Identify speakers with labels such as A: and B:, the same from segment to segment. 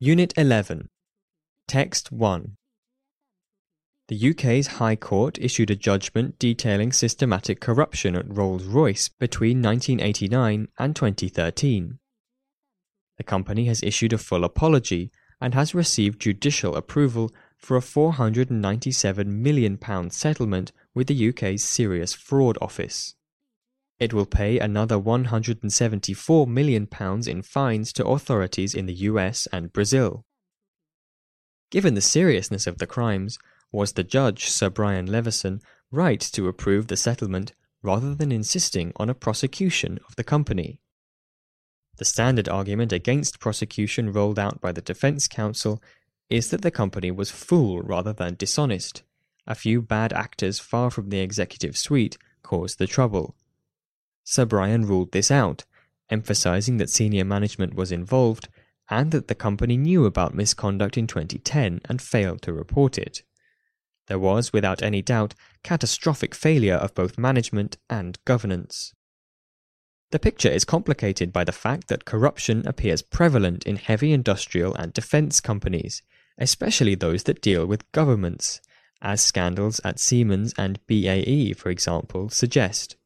A: Unit 11 Text 1 The UK's High Court issued a judgment detailing systematic corruption at Rolls Royce between 1989 and 2013. The company has issued a full apology and has received judicial approval for a £497 million settlement with the UK's Serious Fraud Office. It will pay another £174 million in fines to authorities in the US and Brazil. Given the seriousness of the crimes, was the judge, Sir Brian Leveson, right to approve the settlement rather than insisting on a prosecution of the company? The standard argument against prosecution rolled out by the Defence Counsel is that the company was fool rather than dishonest. A few bad actors far from the executive suite caused the trouble. Sir Brian ruled this out, emphasizing that senior management was involved and that the company knew about misconduct in 2010 and failed to report it. There was, without any doubt, catastrophic failure of both management and governance. The picture is complicated by the fact that corruption appears prevalent in heavy industrial and defense companies, especially those that deal with governments, as scandals at Siemens and BAE, for example, suggest.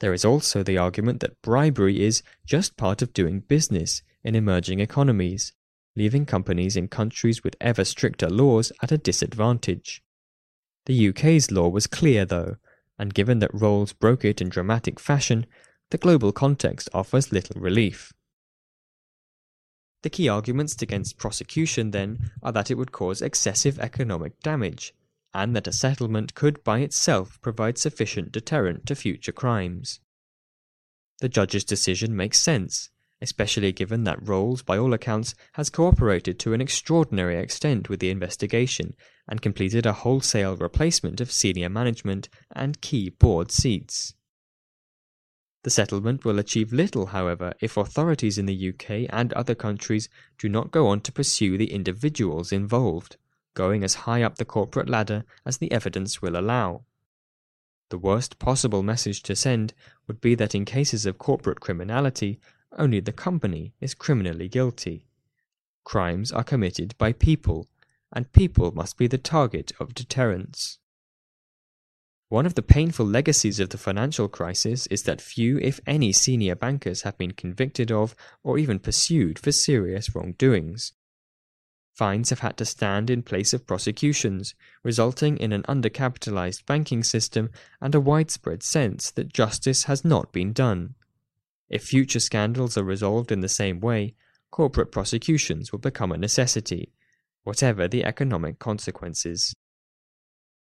A: There is also the argument that bribery is just part of doing business in emerging economies, leaving companies in countries with ever stricter laws at a disadvantage. The UK's law was clear, though, and given that Rolls broke it in dramatic fashion, the global context offers little relief. The key arguments against prosecution, then, are that it would cause excessive economic damage, and that a settlement could by itself provide sufficient deterrent to future crimes. The judge's decision makes sense, especially given that Rolls, by all accounts, has cooperated to an extraordinary extent with the investigation and completed a wholesale replacement of senior management and key board seats. The settlement will achieve little, however, if authorities in the UK and other countries do not go on to pursue the individuals involved going as high up the corporate ladder as the evidence will allow. The worst possible message to send would be that in cases of corporate criminality, only the company is criminally guilty. Crimes are committed by people, and people must be the target of deterrence. One of the painful legacies of the financial crisis is that few, if any, senior bankers have been convicted of or even pursued for serious wrongdoings. Fines have had to stand in place of prosecutions, resulting in an undercapitalized banking system and a widespread sense that justice has not been done. If future scandals are resolved in the same way, corporate prosecutions will become a necessity, whatever the economic consequences.